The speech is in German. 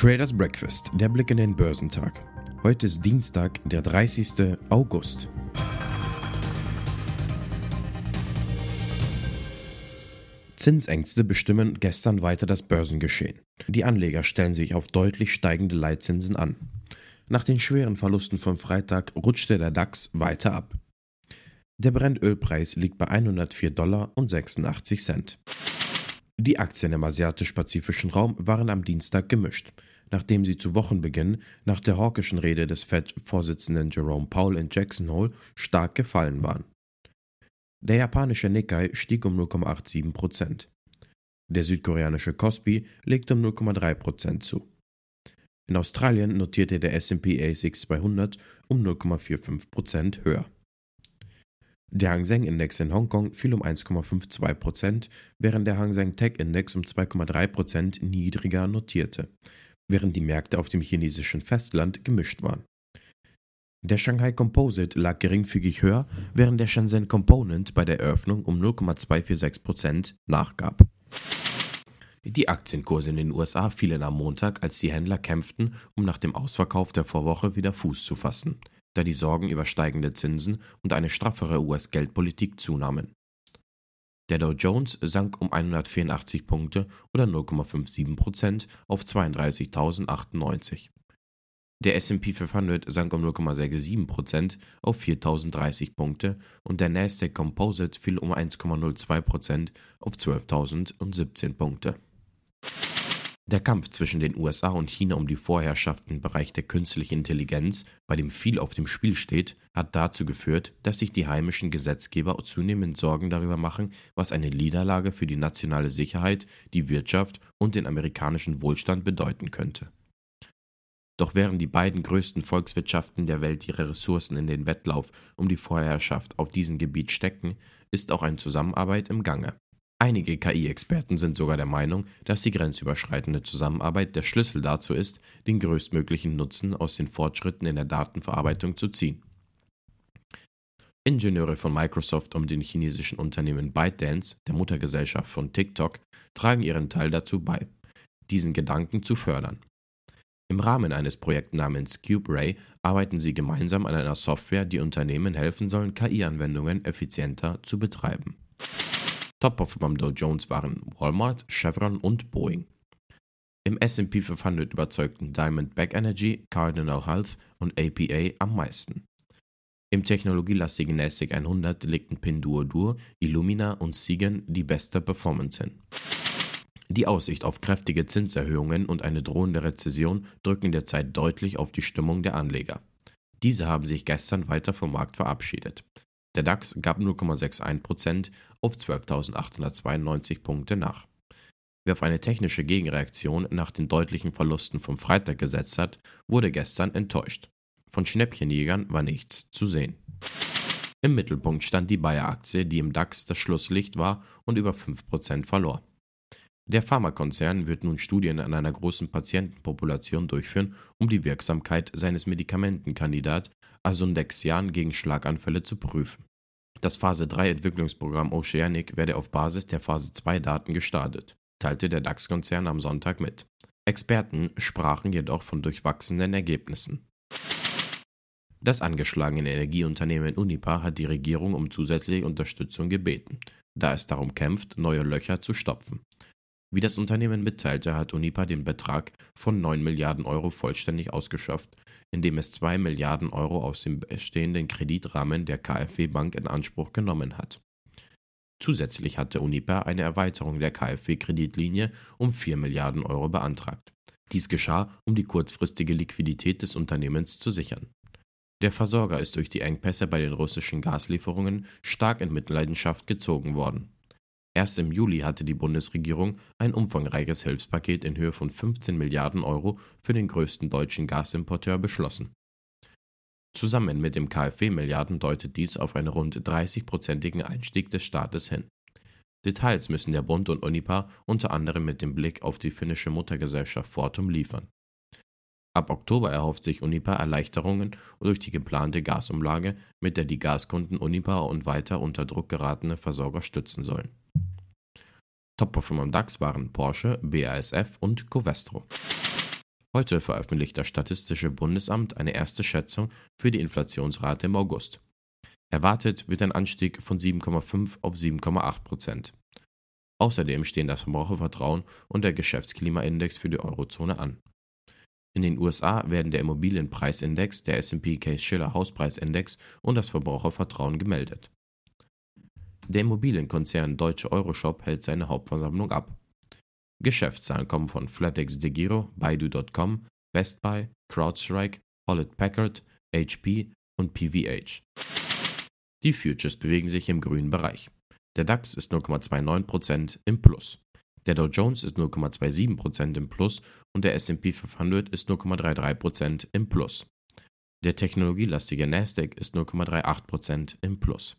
Traders Breakfast, der Blick in den Börsentag. Heute ist Dienstag, der 30. August. Zinsängste bestimmen gestern weiter das Börsengeschehen. Die Anleger stellen sich auf deutlich steigende Leitzinsen an. Nach den schweren Verlusten vom Freitag rutschte der DAX weiter ab. Der Brennölpreis liegt bei 104 Dollar und 86 Cent. Die Aktien im asiatisch-pazifischen Raum waren am Dienstag gemischt, nachdem sie zu Wochenbeginn nach der hawkischen Rede des Fed-Vorsitzenden Jerome Powell in Jackson Hole stark gefallen waren. Der japanische Nikkei stieg um 0,87 Prozent. Der südkoreanische Kospi legte um 0,3 Prozent zu. In Australien notierte der S&P ASX 200 um 0,45 Prozent höher. Der Hang Seng Index in Hongkong fiel um 1,52 Prozent, während der Hang Seng Tech Index um 2,3 Prozent niedriger notierte, während die Märkte auf dem chinesischen Festland gemischt waren. Der Shanghai Composite lag geringfügig höher, während der Shenzhen Component bei der Eröffnung um 0,246% nachgab. Die Aktienkurse in den USA fielen am Montag, als die Händler kämpften, um nach dem Ausverkauf der Vorwoche wieder Fuß zu fassen, da die Sorgen über steigende Zinsen und eine straffere US-Geldpolitik zunahmen. Der Dow Jones sank um 184 Punkte oder 0,57% auf 32.098. Der S&P 500 sank um 0,67% auf 4.030 Punkte und der Nasdaq Composite fiel um 1,02% auf 12.017 Punkte. Der Kampf zwischen den USA und China um die Vorherrschaft im Bereich der künstlichen Intelligenz, bei dem viel auf dem Spiel steht, hat dazu geführt, dass sich die heimischen Gesetzgeber zunehmend Sorgen darüber machen, was eine Niederlage für die nationale Sicherheit, die Wirtschaft und den amerikanischen Wohlstand bedeuten könnte. Doch während die beiden größten Volkswirtschaften der Welt ihre Ressourcen in den Wettlauf um die Vorherrschaft auf diesem Gebiet stecken, ist auch eine Zusammenarbeit im Gange. Einige KI-Experten sind sogar der Meinung, dass die grenzüberschreitende Zusammenarbeit der Schlüssel dazu ist, den größtmöglichen Nutzen aus den Fortschritten in der Datenverarbeitung zu ziehen. Ingenieure von Microsoft und dem chinesischen Unternehmen ByteDance, der Muttergesellschaft von TikTok, tragen ihren Teil dazu bei, diesen Gedanken zu fördern. Im Rahmen eines Projekts namens CubeRay arbeiten sie gemeinsam an einer Software, die Unternehmen helfen soll, KI-Anwendungen effizienter zu betreiben. Top-Performer beim Dow Jones waren Walmart, Chevron und Boeing. Im S&P 500 überzeugten Diamondback Energy, Cardinal Health und APA am meisten. Im technologielastigen NASDAQ 100 legten Pinduoduo, Illumina und Siegen die beste Performance hin. Die Aussicht auf kräftige Zinserhöhungen und eine drohende Rezession drücken derzeit deutlich auf die Stimmung der Anleger. Diese haben sich gestern weiter vom Markt verabschiedet. Der DAX gab 0,61% auf 12.892 Punkte nach. Wer auf eine technische Gegenreaktion nach den deutlichen Verlusten vom Freitag gesetzt hat, wurde gestern enttäuscht. Von Schnäppchenjägern war nichts zu sehen. Im Mittelpunkt stand die Bayer-Aktie, die im DAX das Schlusslicht war und über 5% verlor. Der Pharmakonzern wird nun Studien an einer großen Patientenpopulation durchführen, um die Wirksamkeit seines Medikamentenkandidat Asundexian gegen Schlaganfälle zu prüfen. Das Phase 3 Entwicklungsprogramm Oceanic werde auf Basis der Phase 2 Daten gestartet, teilte der DAX-Konzern am Sonntag mit. Experten sprachen jedoch von durchwachsenen Ergebnissen. Das angeschlagene Energieunternehmen Unipa hat die Regierung um zusätzliche Unterstützung gebeten, da es darum kämpft, neue Löcher zu stopfen. Wie das Unternehmen mitteilte, hat Unipa den Betrag von 9 Milliarden Euro vollständig ausgeschöpft, indem es 2 Milliarden Euro aus dem bestehenden Kreditrahmen der KfW Bank in Anspruch genommen hat. Zusätzlich hatte Unipa eine Erweiterung der KfW-Kreditlinie um 4 Milliarden Euro beantragt. Dies geschah, um die kurzfristige Liquidität des Unternehmens zu sichern. Der Versorger ist durch die Engpässe bei den russischen Gaslieferungen stark in Mitleidenschaft gezogen worden. Erst im Juli hatte die Bundesregierung ein umfangreiches Hilfspaket in Höhe von 15 Milliarden Euro für den größten deutschen Gasimporteur beschlossen. Zusammen mit dem KfW-Milliarden deutet dies auf einen rund 30-prozentigen Einstieg des Staates hin. Details müssen der Bund und Unipa unter anderem mit dem Blick auf die finnische Muttergesellschaft Fortum liefern. Ab Oktober erhofft sich Unipa Erleichterungen durch die geplante Gasumlage, mit der die Gaskunden Unipa und weiter unter Druck geratene Versorger stützen sollen. Top-Performer im DAX waren Porsche, BASF und Covestro. Heute veröffentlicht das Statistische Bundesamt eine erste Schätzung für die Inflationsrate im August. Erwartet wird ein Anstieg von 7,5 auf 7,8 Prozent. Außerdem stehen das Verbrauchervertrauen und der Geschäftsklimaindex für die Eurozone an. In den USA werden der Immobilienpreisindex, der SP Case-Shiller Hauspreisindex und das Verbrauchervertrauen gemeldet. Der Immobilienkonzern Deutsche Euroshop hält seine Hauptversammlung ab. Geschäftszahlen kommen von FlatEx DeGiro, Baidu.com, Best Buy, CrowdStrike, Hewlett Packard, HP und PVH. Die Futures bewegen sich im grünen Bereich. Der DAX ist 0,29% im Plus. Der Dow Jones ist 0,27% im Plus und der SP 500 ist 0,33% im Plus. Der technologielastige Nasdaq ist 0,38% im Plus.